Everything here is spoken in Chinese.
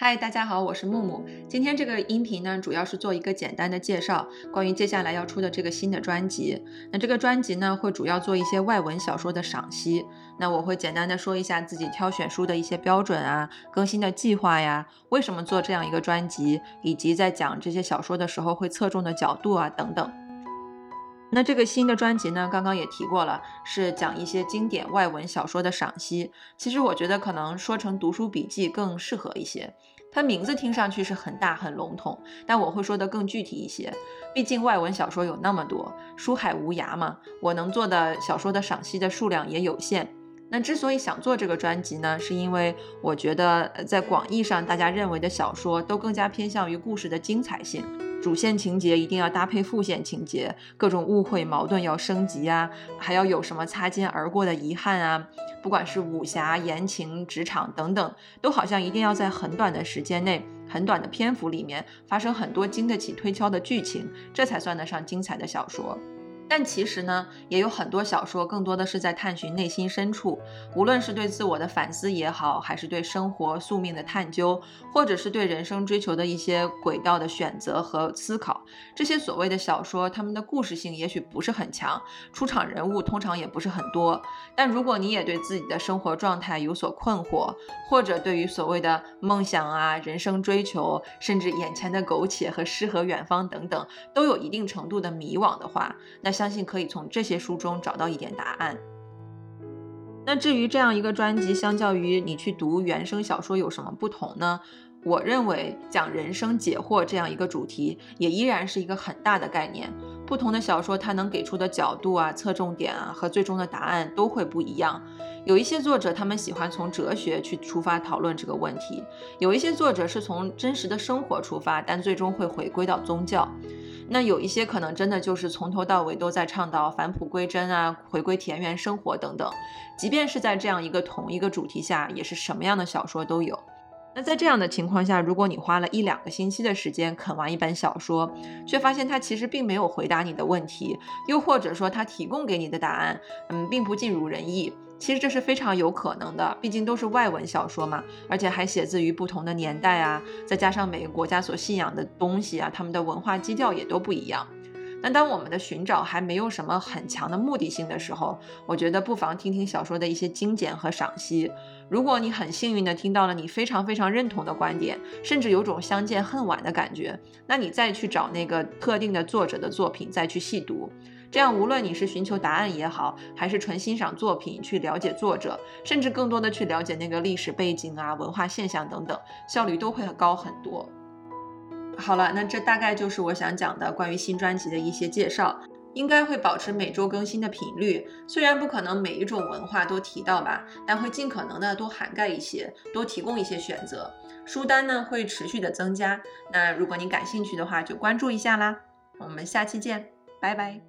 嗨，大家好，我是木木。今天这个音频呢，主要是做一个简单的介绍，关于接下来要出的这个新的专辑。那这个专辑呢，会主要做一些外文小说的赏析。那我会简单的说一下自己挑选书的一些标准啊，更新的计划呀，为什么做这样一个专辑，以及在讲这些小说的时候会侧重的角度啊等等。那这个新的专辑呢，刚刚也提过了，是讲一些经典外文小说的赏析。其实我觉得可能说成读书笔记更适合一些。它名字听上去是很大很笼统，但我会说的更具体一些。毕竟外文小说有那么多，书海无涯嘛，我能做的小说的赏析的数量也有限。那之所以想做这个专辑呢，是因为我觉得在广义上，大家认为的小说都更加偏向于故事的精彩性。主线情节一定要搭配副线情节，各种误会矛盾要升级啊，还要有什么擦肩而过的遗憾啊，不管是武侠、言情、职场等等，都好像一定要在很短的时间内、很短的篇幅里面发生很多经得起推敲的剧情，这才算得上精彩的小说。但其实呢，也有很多小说，更多的是在探寻内心深处，无论是对自我的反思也好，还是对生活宿命的探究，或者是对人生追求的一些轨道的选择和思考。这些所谓的小说，他们的故事性也许不是很强，出场人物通常也不是很多。但如果你也对自己的生活状态有所困惑，或者对于所谓的梦想啊、人生追求，甚至眼前的苟且和诗和远方等等，都有一定程度的迷惘的话，那。相信可以从这些书中找到一点答案。那至于这样一个专辑，相较于你去读原声小说有什么不同呢？我认为讲人生解惑这样一个主题，也依然是一个很大的概念。不同的小说，它能给出的角度啊、侧重点啊和最终的答案都会不一样。有一些作者，他们喜欢从哲学去出发讨论这个问题；有一些作者是从真实的生活出发，但最终会回归到宗教。那有一些可能真的就是从头到尾都在倡导返璞归真啊，回归田园生活等等。即便是在这样一个同一个主题下，也是什么样的小说都有。那在这样的情况下，如果你花了一两个星期的时间啃完一本小说，却发现它其实并没有回答你的问题，又或者说它提供给你的答案，嗯，并不尽如人意。其实这是非常有可能的，毕竟都是外文小说嘛，而且还写自于不同的年代啊，再加上每个国家所信仰的东西啊，他们的文化基调也都不一样。那当我们的寻找还没有什么很强的目的性的时候，我觉得不妨听听小说的一些精简和赏析。如果你很幸运的听到了你非常非常认同的观点，甚至有种相见恨晚的感觉，那你再去找那个特定的作者的作品再去细读。这样，无论你是寻求答案也好，还是纯欣赏作品去了解作者，甚至更多的去了解那个历史背景啊、文化现象等等，效率都会高很多。好了，那这大概就是我想讲的关于新专辑的一些介绍，应该会保持每周更新的频率。虽然不可能每一种文化都提到吧，但会尽可能的多涵盖一些，多提供一些选择。书单呢会持续的增加。那如果你感兴趣的话，就关注一下啦。我们下期见，拜拜。